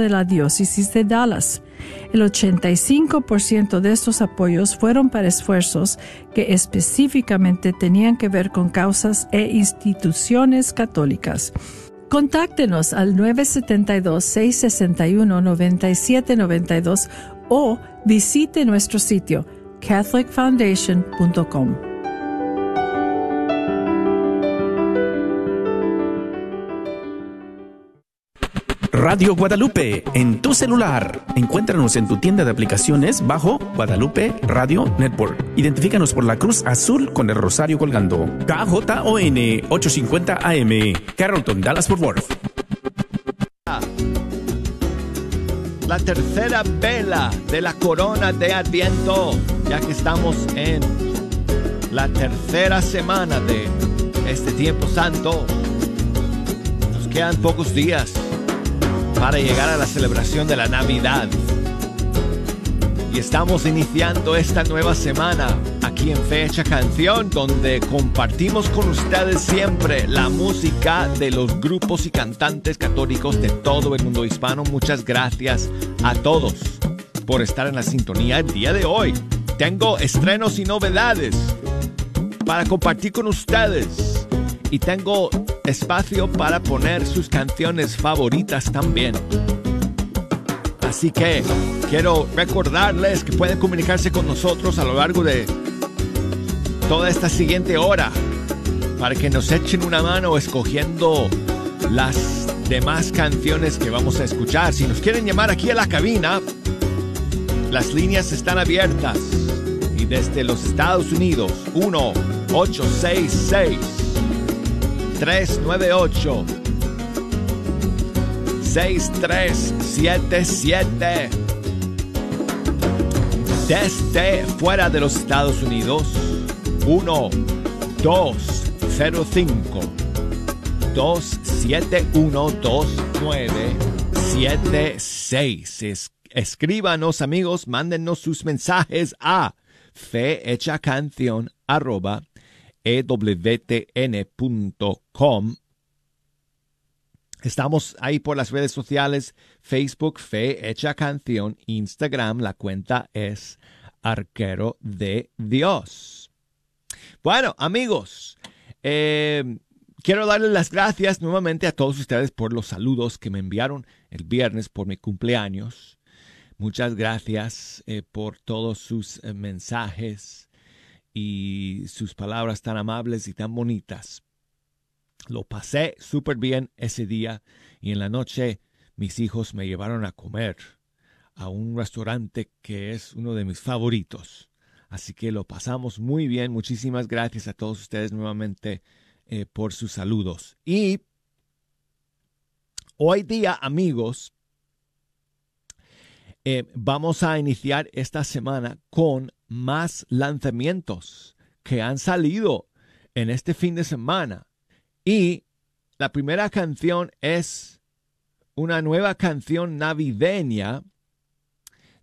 de la diócesis de Dallas. El 85% de estos apoyos fueron para esfuerzos que específicamente tenían que ver con causas e instituciones católicas. Contáctenos al 972-661-9792 o visite nuestro sitio catholicfoundation.com. Radio Guadalupe en tu celular. Encuéntranos en tu tienda de aplicaciones bajo Guadalupe Radio Network. Identifícanos por la cruz azul con el rosario colgando. KJON 850 AM, Carrollton, Dallas Fort Worth. La tercera vela de la corona de Adviento, ya que estamos en la tercera semana de este tiempo santo. Nos quedan pocos días para llegar a la celebración de la Navidad. Y estamos iniciando esta nueva semana aquí en Fecha Canción, donde compartimos con ustedes siempre la música de los grupos y cantantes católicos de todo el mundo hispano. Muchas gracias a todos por estar en la sintonía el día de hoy. Tengo estrenos y novedades para compartir con ustedes. Y tengo espacio para poner sus canciones favoritas también. Así que quiero recordarles que pueden comunicarse con nosotros a lo largo de toda esta siguiente hora para que nos echen una mano escogiendo las demás canciones que vamos a escuchar. Si nos quieren llamar aquí a la cabina, las líneas están abiertas. Y desde los Estados Unidos, 1 866 398 6377 desde fuera de los Estados Unidos 1 205 271 2976 escríbanos amigos mándenos sus mensajes a fehechacanción arroba ewtn.com. Estamos ahí por las redes sociales, Facebook, Fe Hecha Canción, Instagram, la cuenta es Arquero de Dios. Bueno, amigos, eh, quiero darles las gracias nuevamente a todos ustedes por los saludos que me enviaron el viernes por mi cumpleaños. Muchas gracias eh, por todos sus eh, mensajes y sus palabras tan amables y tan bonitas. Lo pasé súper bien ese día y en la noche mis hijos me llevaron a comer a un restaurante que es uno de mis favoritos. Así que lo pasamos muy bien. Muchísimas gracias a todos ustedes nuevamente eh, por sus saludos. Y hoy día, amigos, eh, vamos a iniciar esta semana con más lanzamientos que han salido en este fin de semana. Y la primera canción es una nueva canción navideña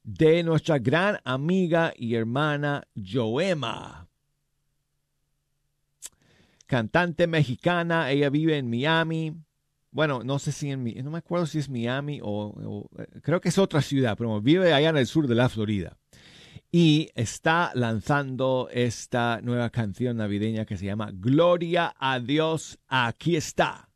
de nuestra gran amiga y hermana Joema. Cantante mexicana, ella vive en Miami bueno, no sé si en no me acuerdo si es Miami o, eh, creo que es otra ciudad, pero vive allá en el sur de la Florida. Y está lanzando esta nueva canción navideña que se llama Gloria a Dios, aquí está.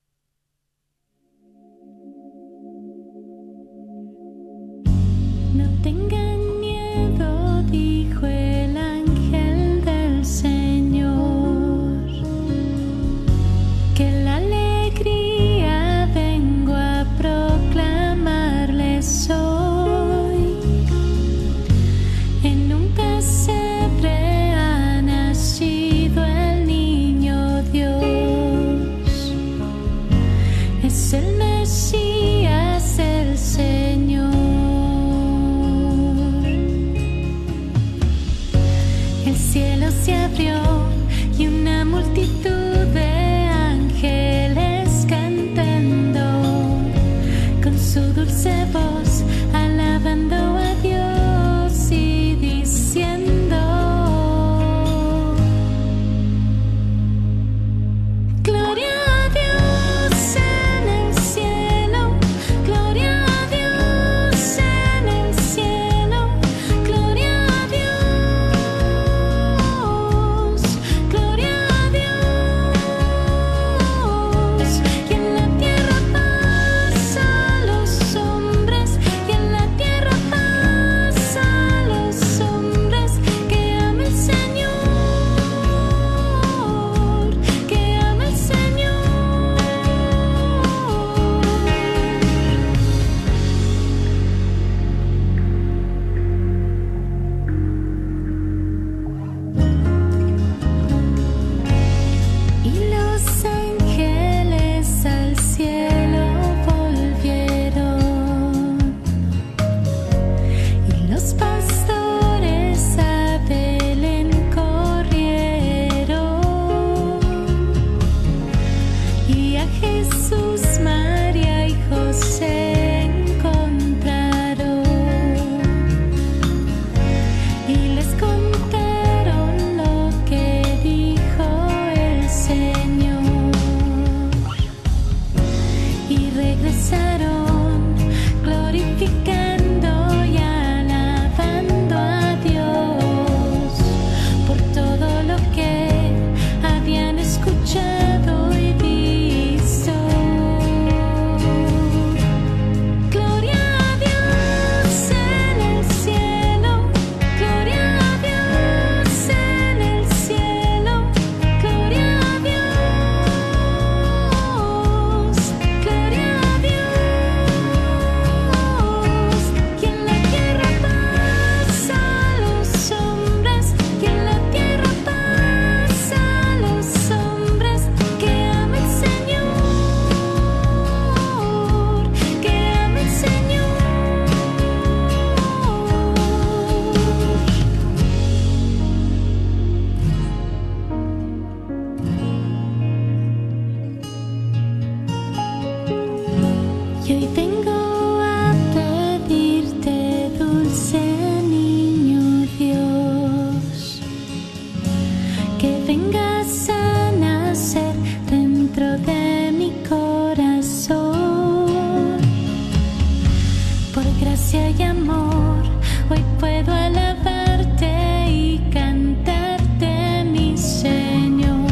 Gracia y amor. Hoy puedo alabarte y cantarte, mi Señor.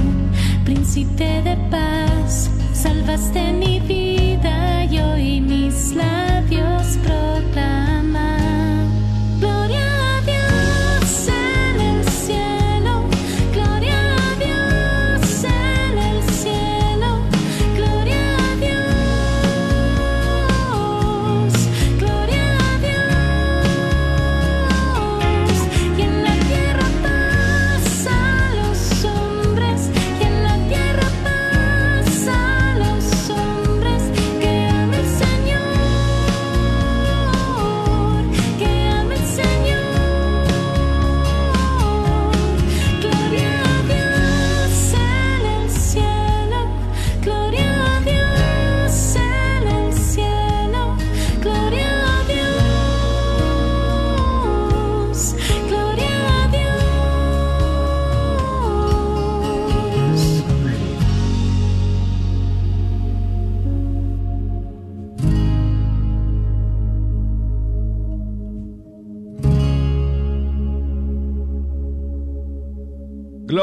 Príncipe de paz, salvaste mi vida y hoy mis labios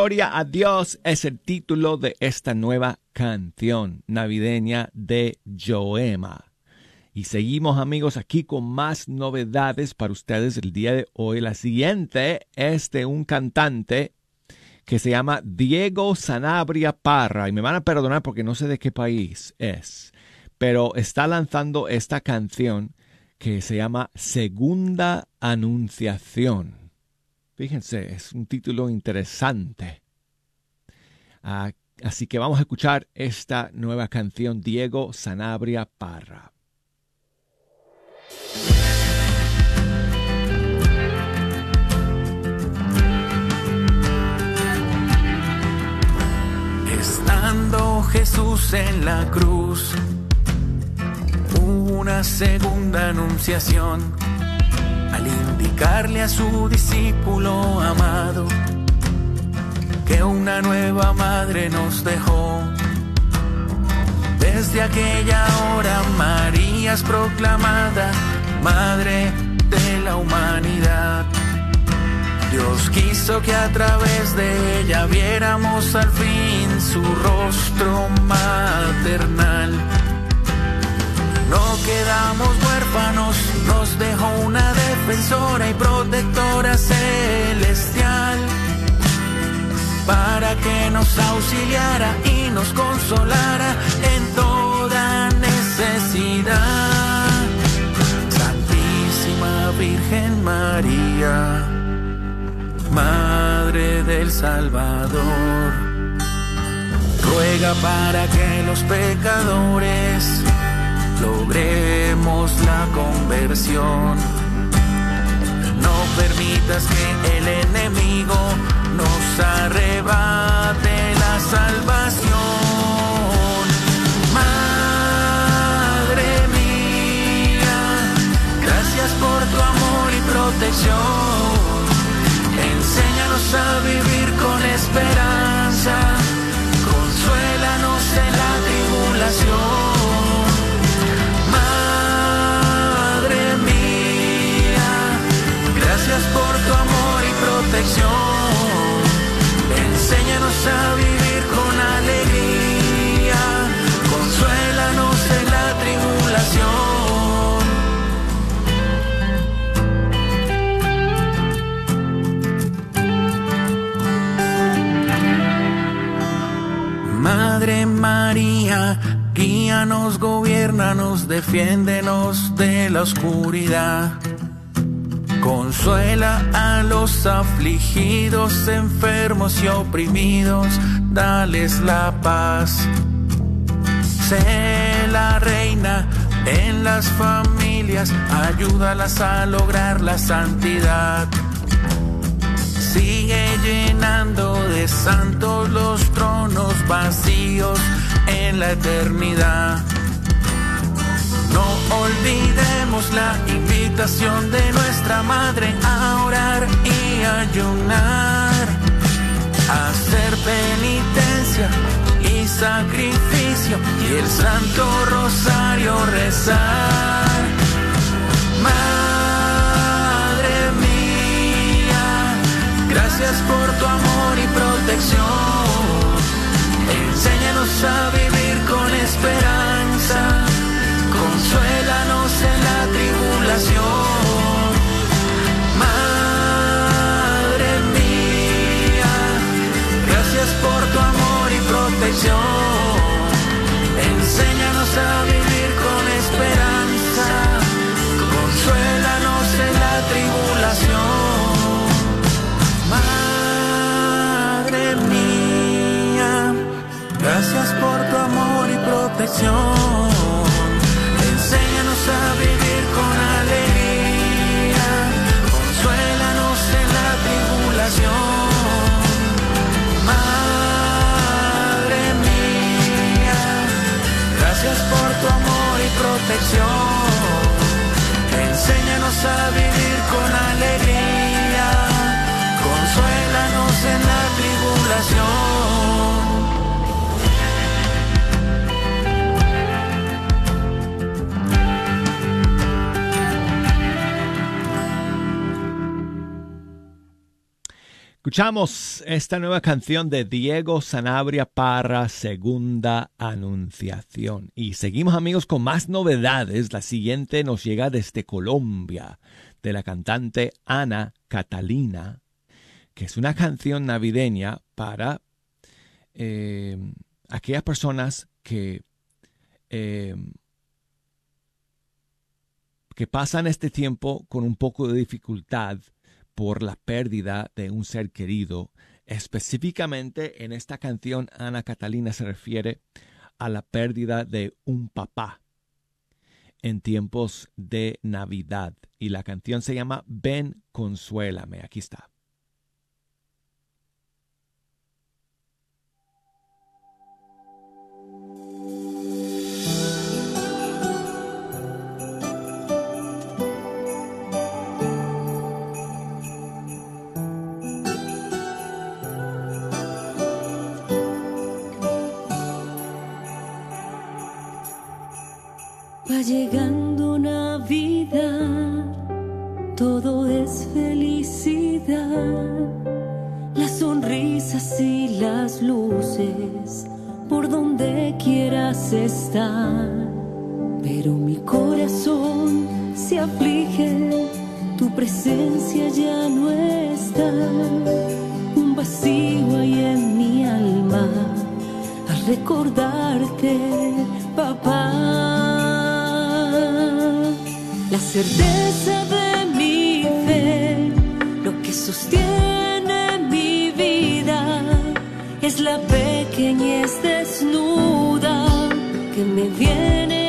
Gloria a Dios es el título de esta nueva canción navideña de Joema. Y seguimos amigos aquí con más novedades para ustedes el día de hoy. La siguiente es de un cantante que se llama Diego Sanabria Parra. Y me van a perdonar porque no sé de qué país es. Pero está lanzando esta canción que se llama Segunda Anunciación. Fíjense, es un título interesante. Ah, así que vamos a escuchar esta nueva canción, Diego Sanabria Parra. Estando Jesús en la cruz, una segunda anunciación al indicarle a su discípulo amado que una nueva madre nos dejó. Desde aquella hora María es proclamada Madre de la humanidad. Dios quiso que a través de ella viéramos al fin su rostro maternal no quedamos huérfanos, nos dejó una defensora y protectora celestial para que nos auxiliara y nos consolara en toda necesidad. Santísima Virgen María, Madre del Salvador, ruega para que los pecadores logremos la conversión. No permitas que el enemigo nos arrebate la salvación. Madre mía, gracias por tu amor y protección. Enséñanos a vivir con esperanza. Consuélanos en la tribulación. Gobiernanos, defiéndenos de la oscuridad Consuela a los afligidos, enfermos y oprimidos, dales la paz. Sé la reina en las familias, ayúdalas a lograr la santidad. Sigue llenando de santos los tronos vacíos en la eternidad. No olvidemos la invitación de nuestra madre a orar y ayunar, hacer penitencia y sacrificio y el Santo Rosario rezar. Madre mía, gracias por tu amor y protección. Enséñanos a vivir con esperanza, consuélanos en la tribulación. Madre mía, gracias por tu amor y protección. Enséñanos a vivir 걱정 Escuchamos esta nueva canción de Diego Sanabria para Segunda Anunciación. Y seguimos amigos con más novedades. La siguiente nos llega desde Colombia, de la cantante Ana Catalina, que es una canción navideña para eh, aquellas personas que, eh, que pasan este tiempo con un poco de dificultad por la pérdida de un ser querido. Específicamente en esta canción, Ana Catalina se refiere a la pérdida de un papá en tiempos de Navidad. Y la canción se llama Ven, consuélame. Aquí está. Va llegando Navidad, todo es felicidad, las sonrisas y las luces por donde quieras estar. Pero mi corazón se aflige, tu presencia ya no está, un vacío hay en mi alma al recordarte, papá certeza de mi fe, lo que sostiene mi vida, es la pequeñez desnuda que me viene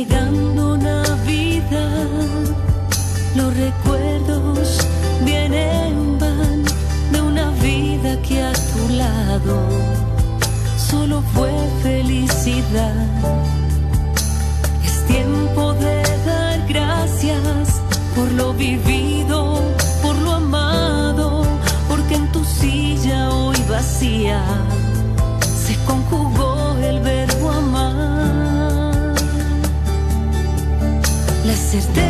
llegando Navidad, los recuerdos vienen van de una vida que a tu lado solo fue felicidad. Es tiempo de dar gracias por lo vivido, por lo amado, porque en tu silla hoy vacía se conjugó La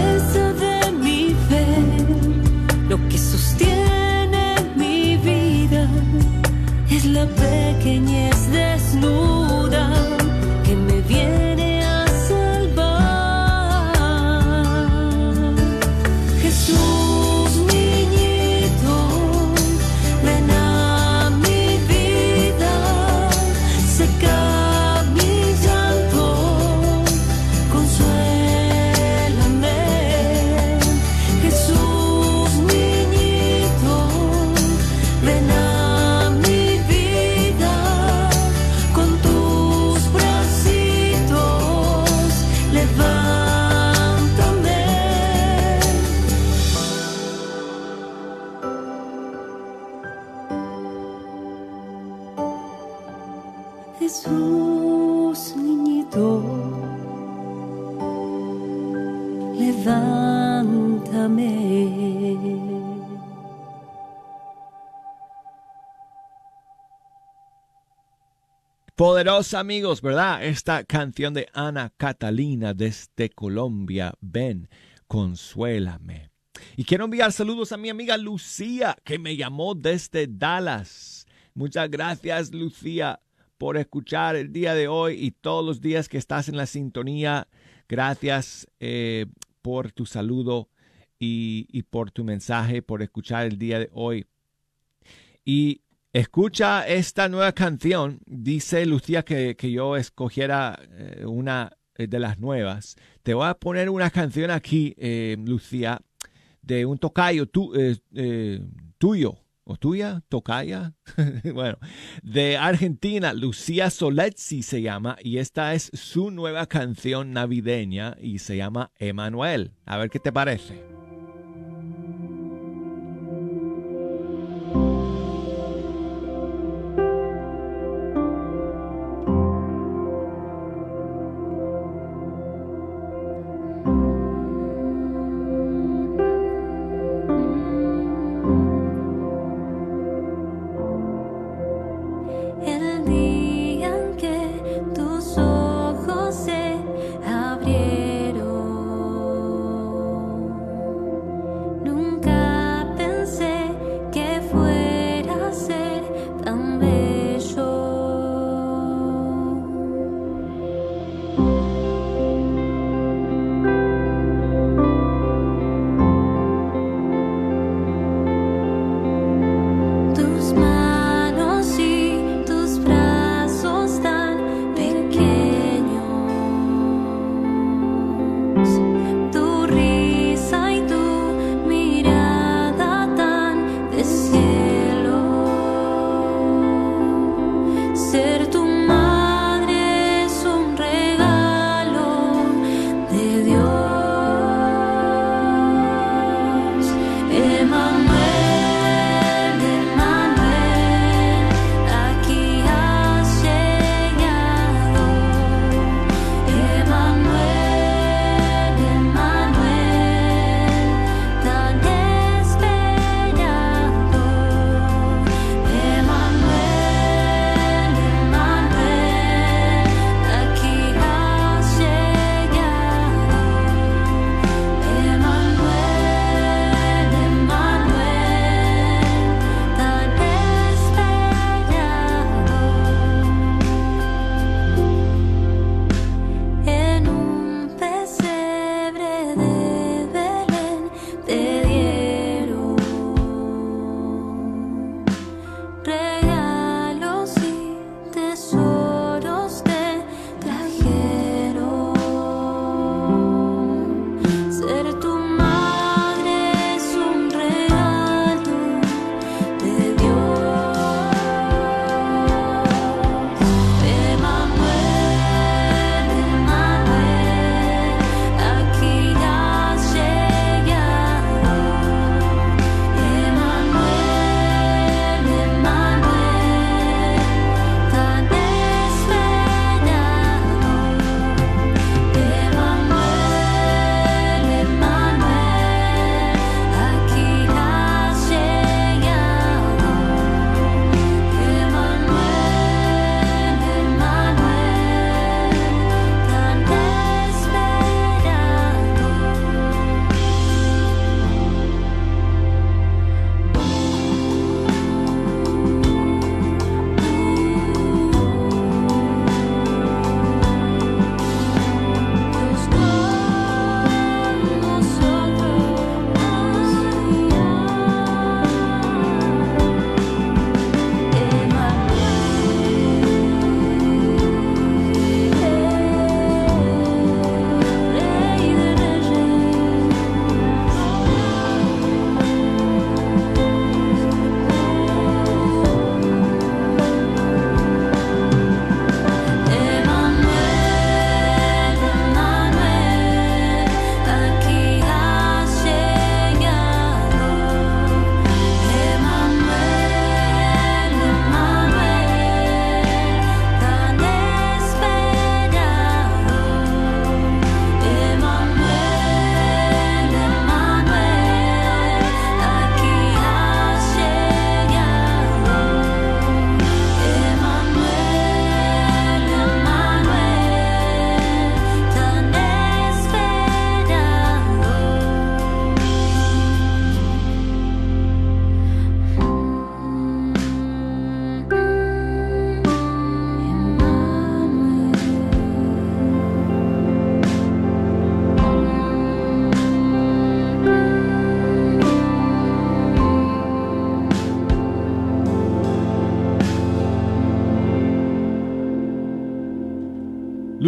Amigos, ¿verdad? Esta canción de Ana Catalina desde Colombia, ven, consuélame. Y quiero enviar saludos a mi amiga Lucía, que me llamó desde Dallas. Muchas gracias, Lucía, por escuchar el día de hoy y todos los días que estás en la sintonía. Gracias eh, por tu saludo y por tu mensaje, por escuchar el día de hoy. Y Escucha esta nueva canción. Dice Lucía que, yo escogiera eh, una eh, de las nuevas. Te voy a poner una canción aquí, eh, Lucía, de un tocayo tuyo, o tuya, tocaya, bueno, de Argentina, Lucía Soletzi se llama, y esta es su nueva canción navideña y se llama Emanuel. A ver qué te parece.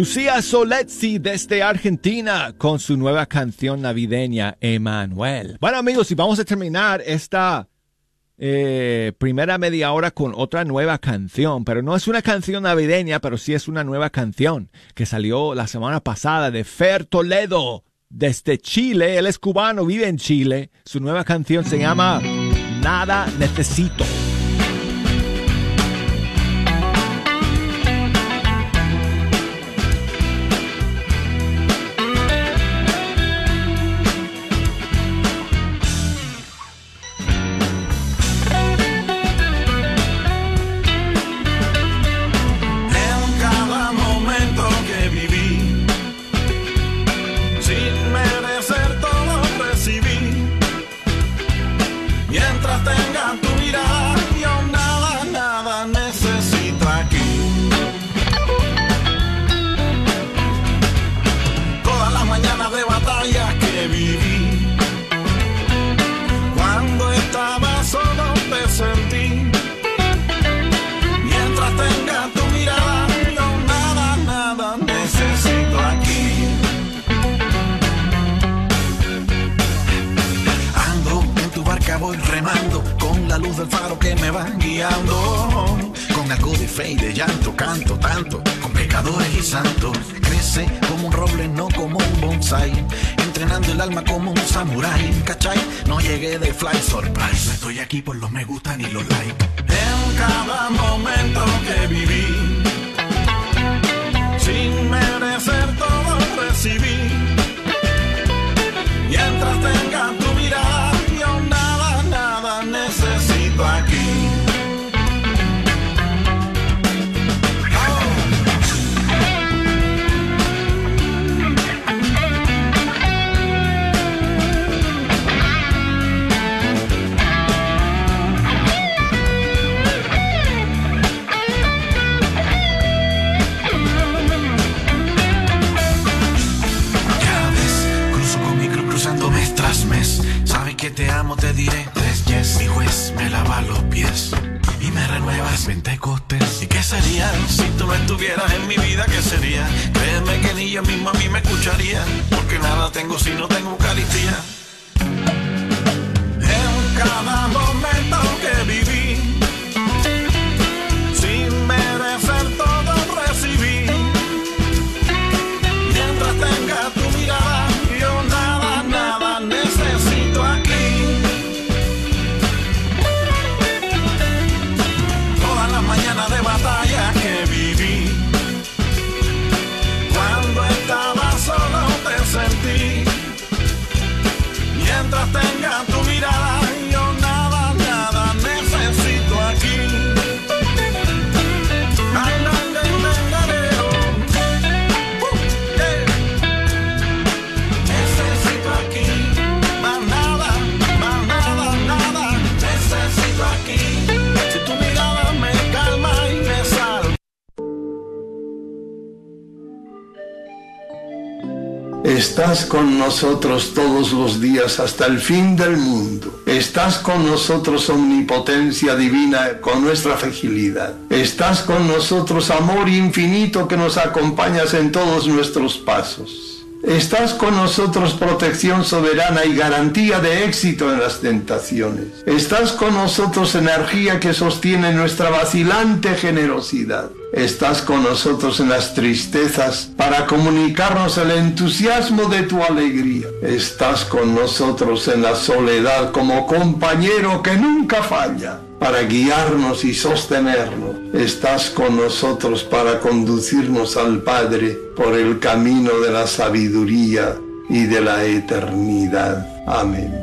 Lucía Soletzi desde Argentina con su nueva canción navideña Emanuel. Bueno amigos, y vamos a terminar esta eh, primera media hora con otra nueva canción, pero no es una canción navideña, pero sí es una nueva canción que salió la semana pasada de Fer Toledo desde Chile. Él es cubano, vive en Chile. Su nueva canción se llama Nada Necesito. Estás con nosotros todos los días hasta el fin del mundo. Estás con nosotros omnipotencia divina con nuestra fragilidad. Estás con nosotros amor infinito que nos acompañas en todos nuestros pasos. Estás con nosotros protección soberana y garantía de éxito en las tentaciones. Estás con nosotros energía que sostiene nuestra vacilante generosidad estás con nosotros en las tristezas para comunicarnos el entusiasmo de tu alegría. Estás con nosotros en la soledad como compañero que nunca falla para guiarnos y sostenernos. Estás con nosotros para conducirnos al Padre por el camino de la sabiduría y de la eternidad. Amén.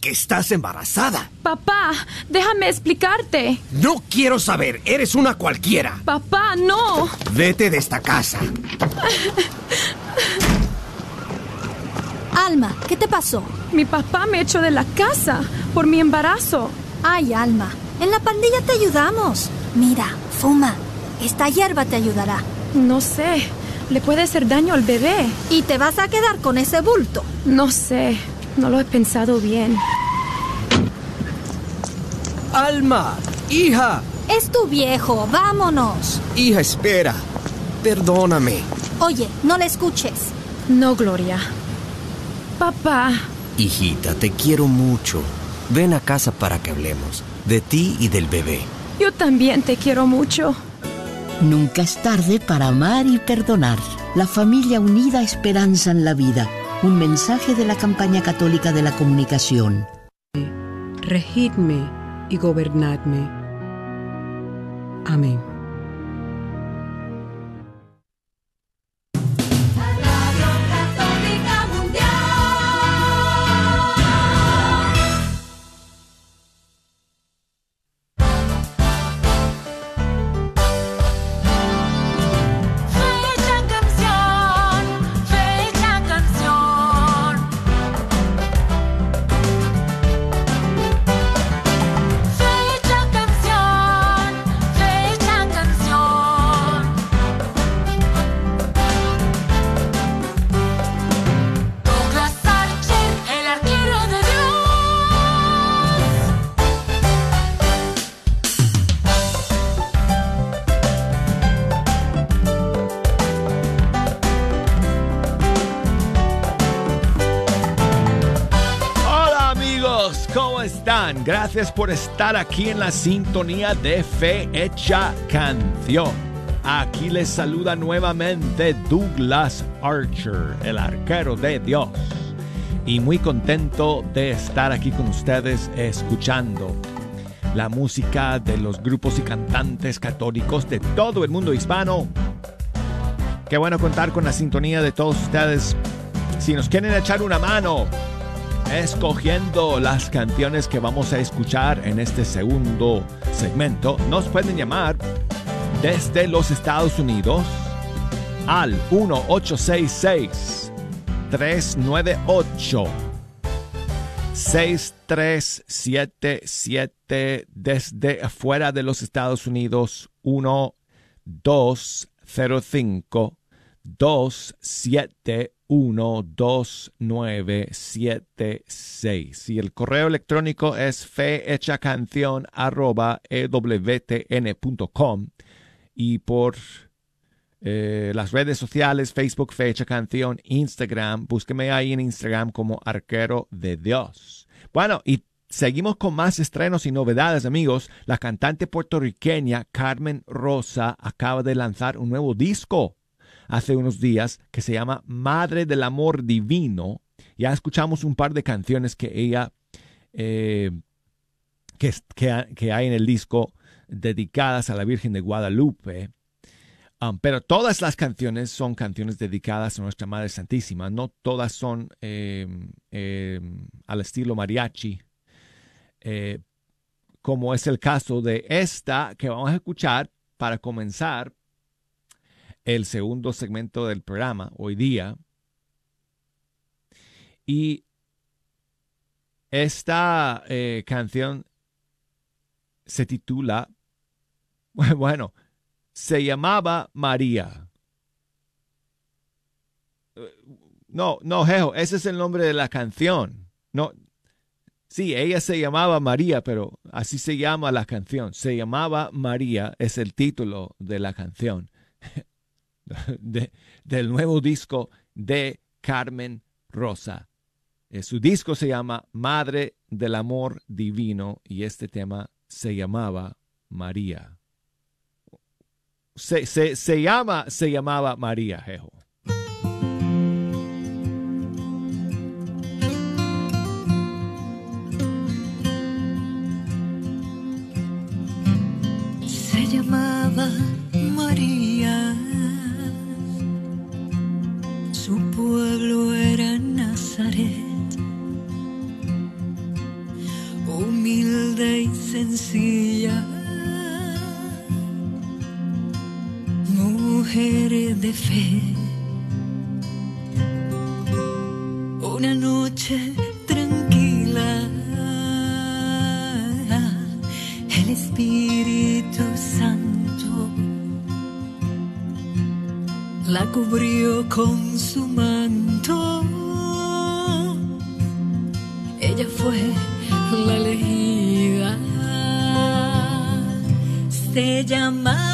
que estás embarazada. Papá, déjame explicarte. No quiero saber, eres una cualquiera. Papá, no. Vete de esta casa. Alma, ¿qué te pasó? Mi papá me echó de la casa por mi embarazo. Ay, Alma, en la pandilla te ayudamos. Mira, fuma. Esta hierba te ayudará. No sé, le puede hacer daño al bebé. ¿Y te vas a quedar con ese bulto? No sé, no lo he pensado bien. Alma, hija. Es tu viejo, vámonos. Hija, espera. Perdóname. Oye, no le escuches. No, Gloria. Papá. Hijita, te quiero mucho. Ven a casa para que hablemos. De ti y del bebé. Yo también te quiero mucho. Nunca es tarde para amar y perdonar. La familia unida esperanza en la vida. Un mensaje de la campaña católica de la comunicación. Regidme y gobernadme. Amén. Por estar aquí en la sintonía de Fe Hecha Canción. Aquí les saluda nuevamente Douglas Archer, el arquero de Dios. Y muy contento de estar aquí con ustedes escuchando la música de los grupos y cantantes católicos de todo el mundo hispano. Qué bueno contar con la sintonía de todos ustedes. Si nos quieren echar una mano, escogiendo las canciones que vamos a escuchar en este segundo segmento, nos pueden llamar desde los Estados Unidos al 1866 398 6377 desde afuera de los Estados Unidos 1205 2712976 y el correo electrónico es fehechacanción arroba ewtn.com y por eh, las redes sociales Facebook Fecha Canción Instagram búsqueme ahí en Instagram como Arquero de Dios. Bueno y Seguimos con más estrenos y novedades, amigos. La cantante puertorriqueña Carmen Rosa acaba de lanzar un nuevo disco hace unos días que se llama Madre del Amor Divino. Ya escuchamos un par de canciones que ella, eh, que, que, hay en el disco dedicadas a la Virgen de Guadalupe. Um, pero todas las canciones son canciones dedicadas a nuestra Madre Santísima. No todas son eh, eh, al estilo mariachi. Eh, como es el caso de esta que vamos a escuchar para comenzar el segundo segmento del programa hoy día. Y esta eh, canción se titula, bueno, se llamaba María. No, no, Jejo, ese es el nombre de la canción. No, sí, ella se llamaba María, pero así se llama la canción. Se llamaba María, es el título de la canción. De, del nuevo disco de Carmen Rosa. Eh, su disco se llama Madre del Amor Divino y este tema se llamaba María. Se, se, se llama, se llamaba María, Jejo. Pueblo era Nazaret. Humilde y sencilla. Mujer de fe. Una cubrió con su manto. Ella fue la elegida. Se llamaba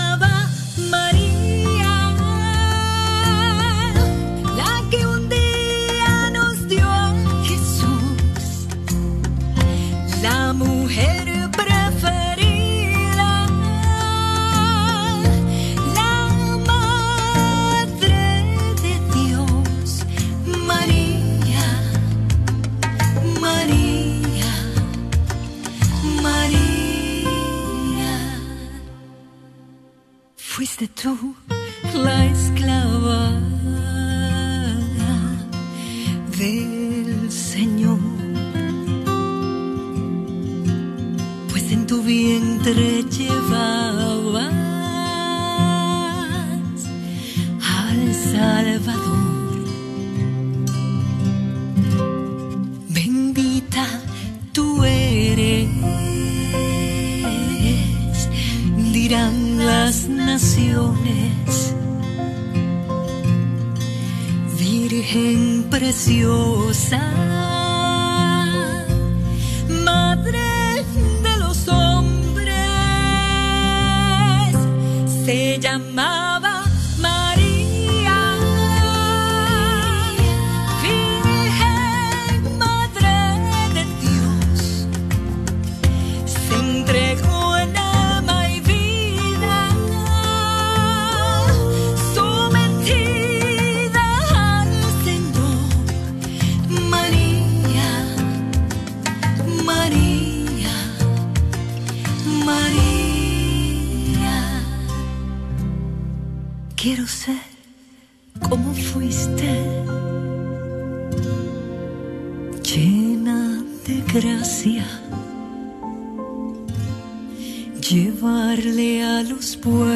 Fuiste tú la esclava preciosa, Madre de los hombres, se llamaba María, Virgen Madre de Dios, se entregó llevarle a los pueblos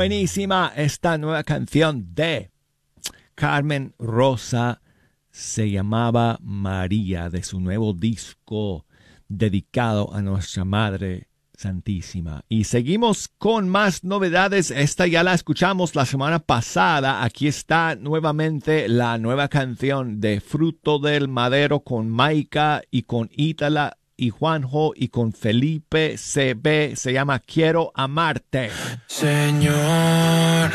Buenísima esta nueva canción de Carmen Rosa. Se llamaba María de su nuevo disco dedicado a nuestra Madre Santísima. Y seguimos con más novedades. Esta ya la escuchamos la semana pasada. Aquí está nuevamente la nueva canción de Fruto del Madero con Maika y con Ítala y Juanjo y con Felipe CB. Se llama Quiero Amarte. Señor,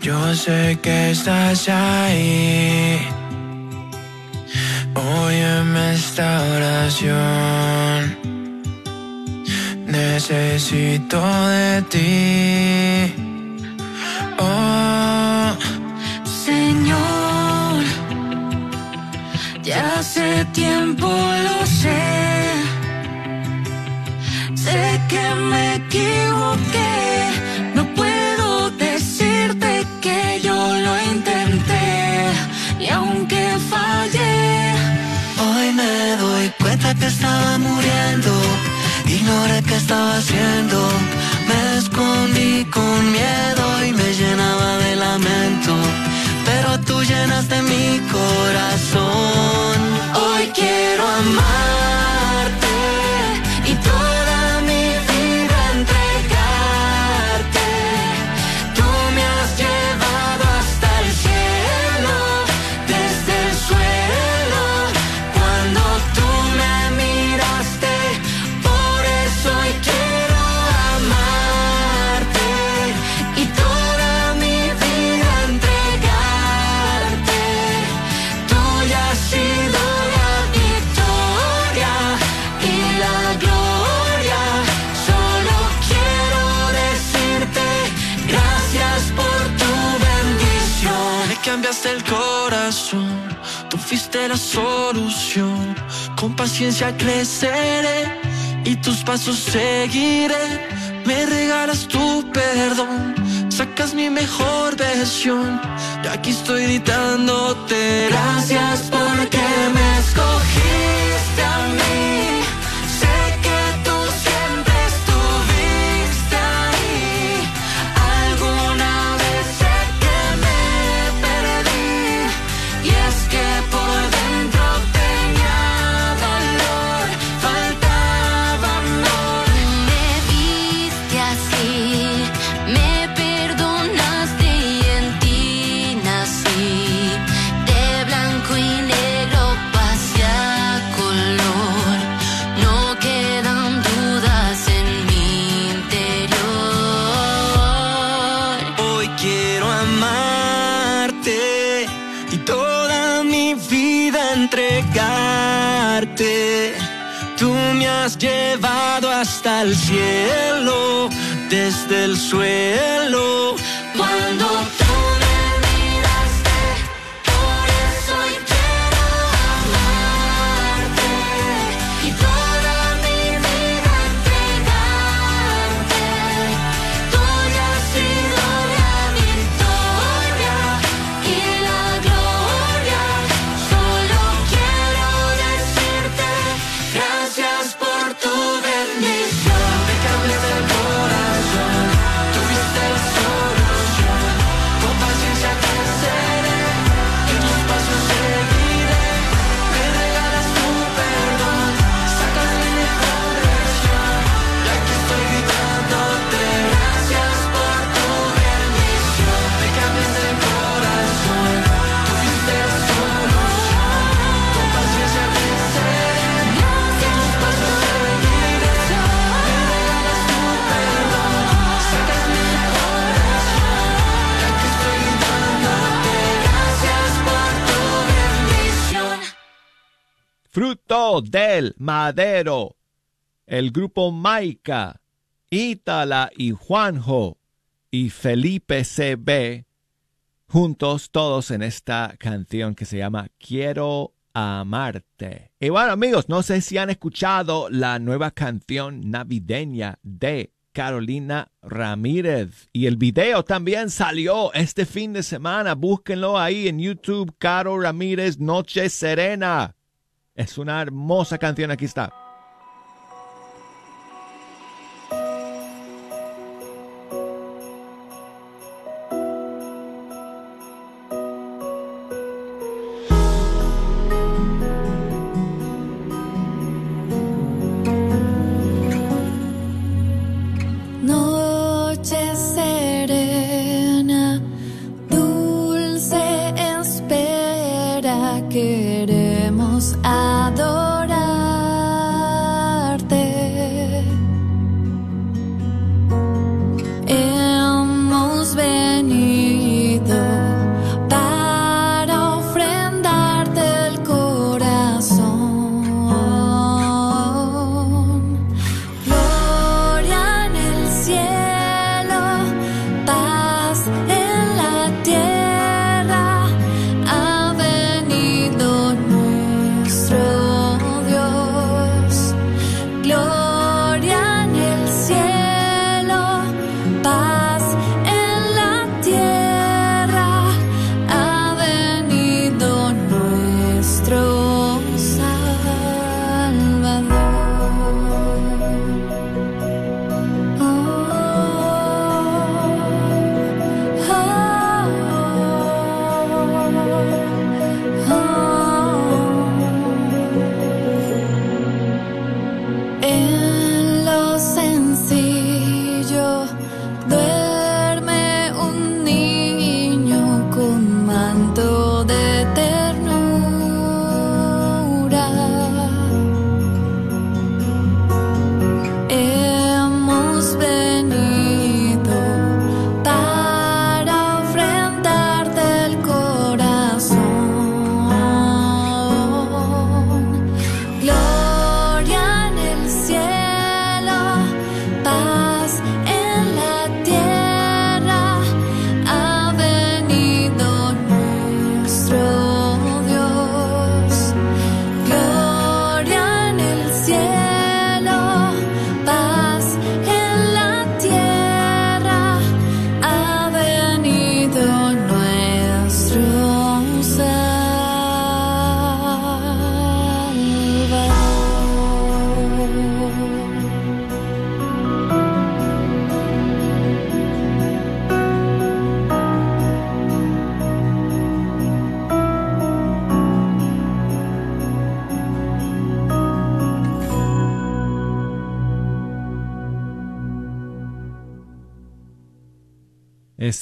yo sé que estás ahí. Óyeme esta oración. Necesito de ti. Oh, Ya hace tiempo lo sé. Sé que me equivoqué. No puedo decirte que yo lo intenté. Y aunque fallé, Hoy me doy cuenta que estaba muriendo. Ignoré qué estaba haciendo. Me escondí con miedo y me llenaba de lamento. Pero tú llenaste mi corazón. La solución. Con paciencia creceré y tus pasos seguiré. Me regalas tu perdón, sacas mi mejor versión. Y aquí estoy gritándote Gracias porque me escogiste a mí. Entregarte. Tú me has llevado hasta el cielo, desde el suelo. Cuando tú Del madero. El grupo Maica, Ítala y Juanjo y Felipe CB juntos todos en esta canción que se llama Quiero amarte. Y bueno amigos, no sé si han escuchado la nueva canción navideña de Carolina Ramírez. Y el video también salió este fin de semana. Búsquenlo ahí en YouTube, Caro Ramírez Noche Serena. Es una hermosa canción, aquí está.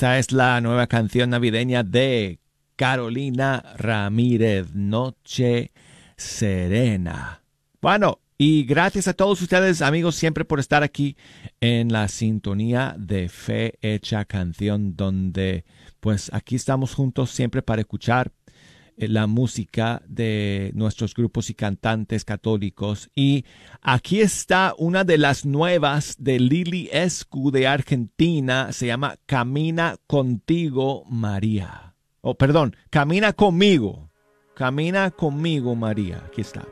Esta es la nueva canción navideña de Carolina Ramírez, Noche Serena. Bueno, y gracias a todos ustedes, amigos, siempre por estar aquí en la sintonía de Fe Hecha Canción, donde pues aquí estamos juntos siempre para escuchar la música de nuestros grupos y cantantes católicos. Y aquí está una de las nuevas de Lili Escu de Argentina, se llama Camina contigo, María. Oh, perdón, Camina conmigo. Camina conmigo, María. Aquí está.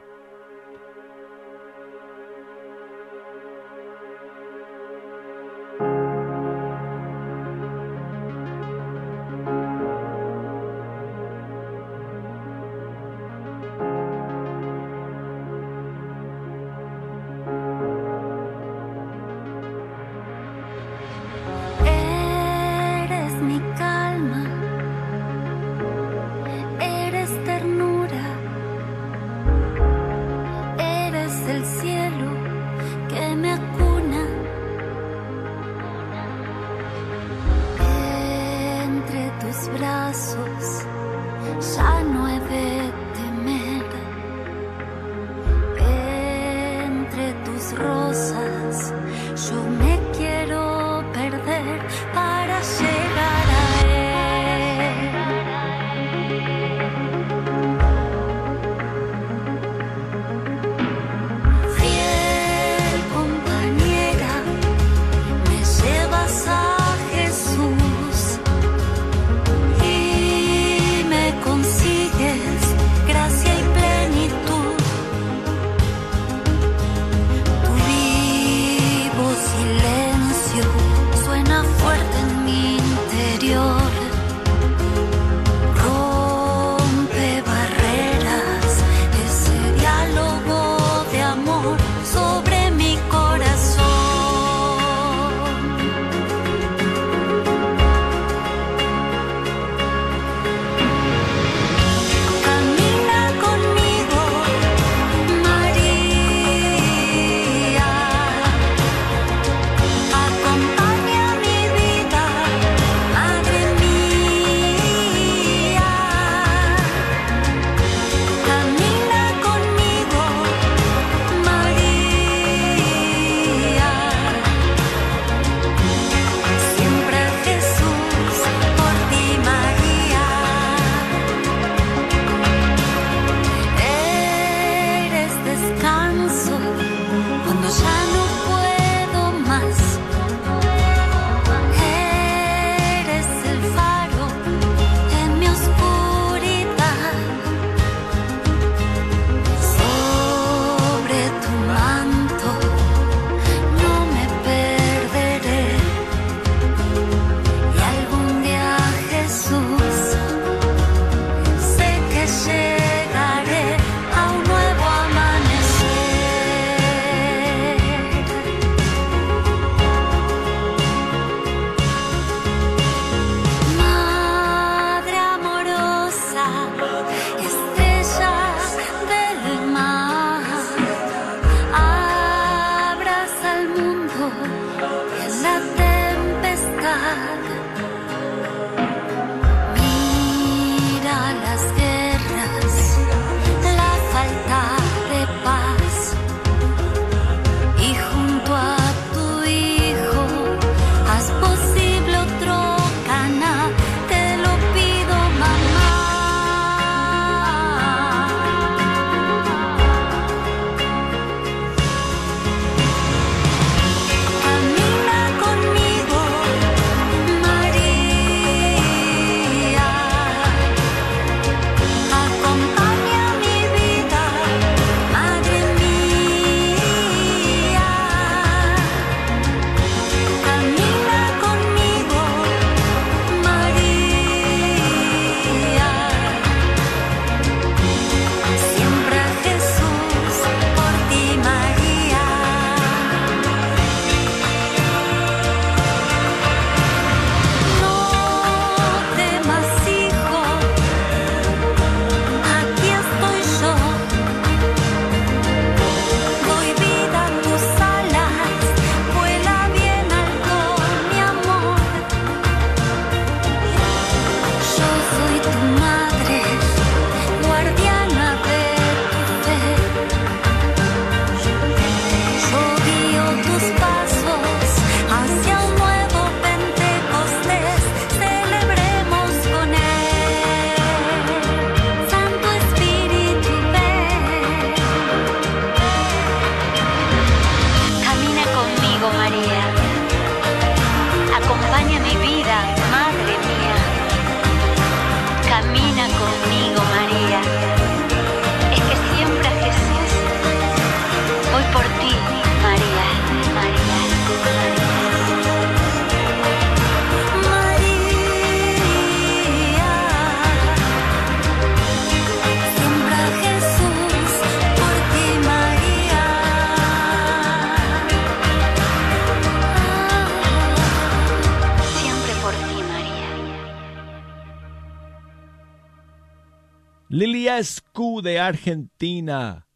Argentina.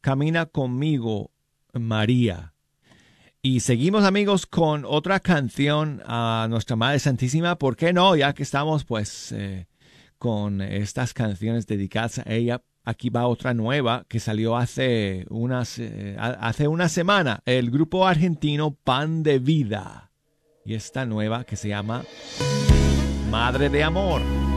Camina conmigo, María. Y seguimos amigos con otra canción a nuestra Madre Santísima. ¿Por qué no? Ya que estamos pues eh, con estas canciones dedicadas a ella. Aquí va otra nueva que salió hace, unas, eh, hace una semana. El grupo argentino Pan de Vida. Y esta nueva que se llama Madre de Amor.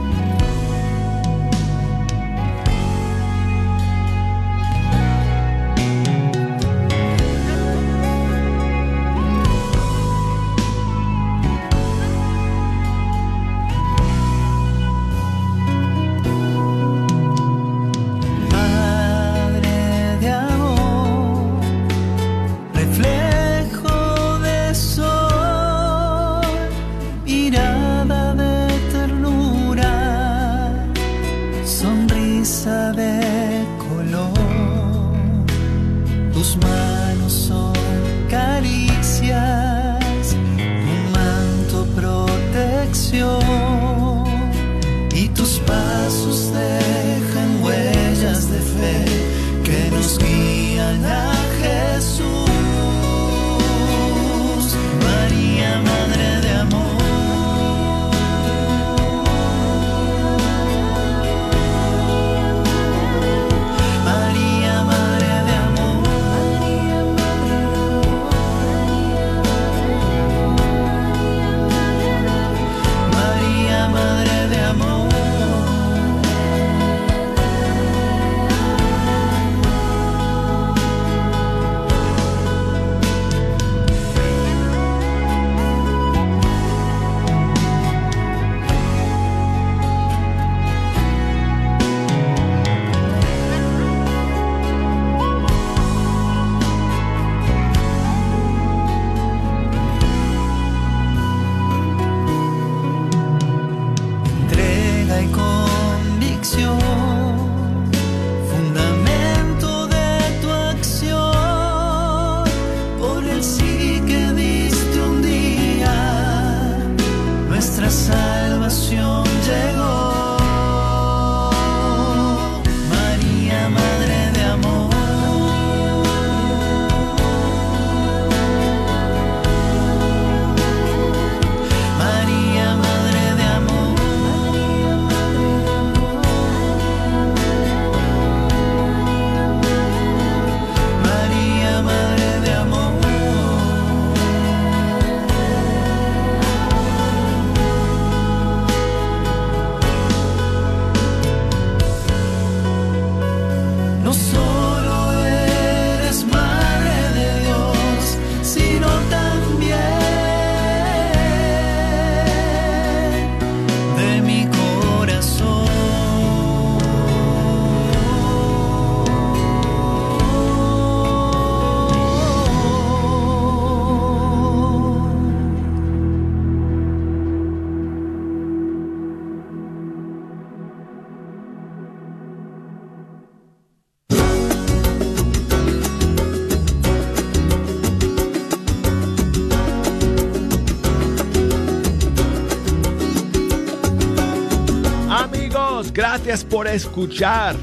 Gracias por escuchar.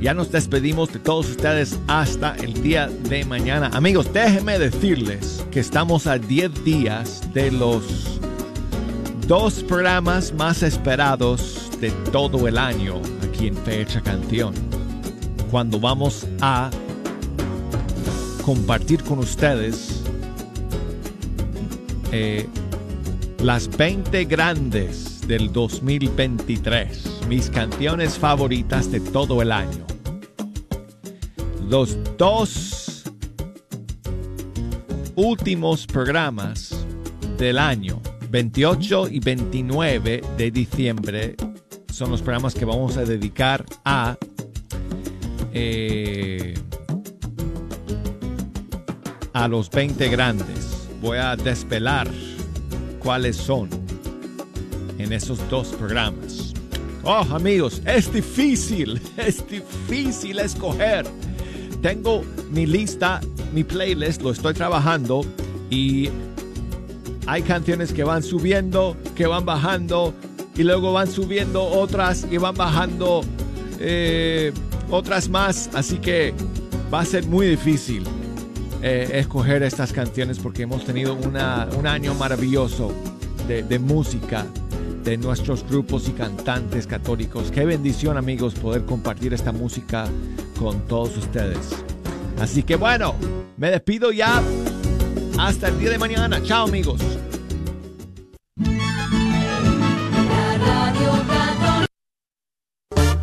Ya nos despedimos de todos ustedes hasta el día de mañana. Amigos, déjenme decirles que estamos a 10 días de los dos programas más esperados de todo el año aquí en Fecha Canción. Cuando vamos a compartir con ustedes eh, las 20 grandes del 2023, mis canciones favoritas de todo el año. Los dos últimos programas del año, 28 y 29 de diciembre, son los programas que vamos a dedicar a eh, a los 20 grandes. Voy a despelar cuáles son en esos dos programas. Oh, amigos, es difícil, es difícil escoger. Tengo mi lista, mi playlist, lo estoy trabajando y hay canciones que van subiendo, que van bajando, y luego van subiendo otras y van bajando eh, otras más. Así que va a ser muy difícil eh, escoger estas canciones porque hemos tenido una, un año maravilloso de, de música de nuestros grupos y cantantes católicos. Qué bendición amigos poder compartir esta música con todos ustedes. Así que bueno, me despido ya. Hasta el día de mañana. Chao amigos.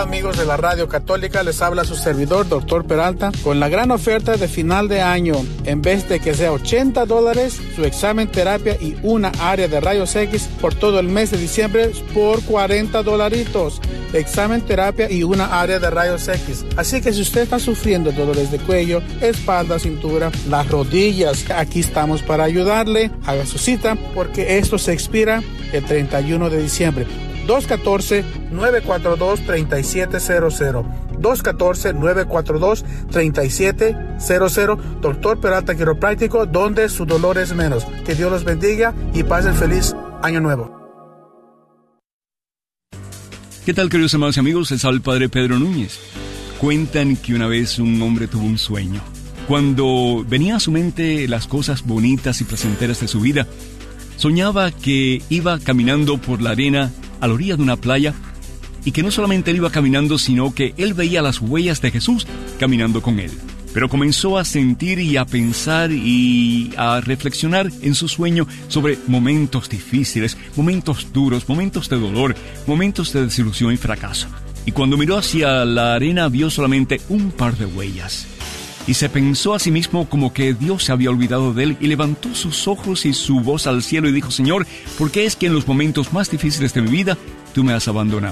Amigos de la Radio Católica, les habla su servidor, doctor Peralta, con la gran oferta de final de año. En vez de que sea 80 dólares, su examen terapia y una área de rayos X por todo el mes de diciembre por 40 dolaritos. Examen terapia y una área de rayos X. Así que si usted está sufriendo dolores de cuello, espalda, cintura, las rodillas, aquí estamos para ayudarle. Haga su cita porque esto se expira el 31 de diciembre. 214-942-3700. 214-942-3700. Doctor Peralta Quiropráctico, donde su dolor es menos. Que Dios los bendiga y pasen feliz año nuevo. ¿Qué tal, queridos hermanos y amigos? Es el Padre Pedro Núñez. Cuentan que una vez un hombre tuvo un sueño. Cuando venía a su mente las cosas bonitas y placenteras de su vida, soñaba que iba caminando por la arena a la orilla de una playa y que no solamente él iba caminando, sino que él veía las huellas de Jesús caminando con él. Pero comenzó a sentir y a pensar y a reflexionar en su sueño sobre momentos difíciles, momentos duros, momentos de dolor, momentos de desilusión y fracaso. Y cuando miró hacia la arena vio solamente un par de huellas. Y se pensó a sí mismo como que Dios se había olvidado de él y levantó sus ojos y su voz al cielo y dijo, Señor, ¿por qué es que en los momentos más difíciles de mi vida tú me has abandonado?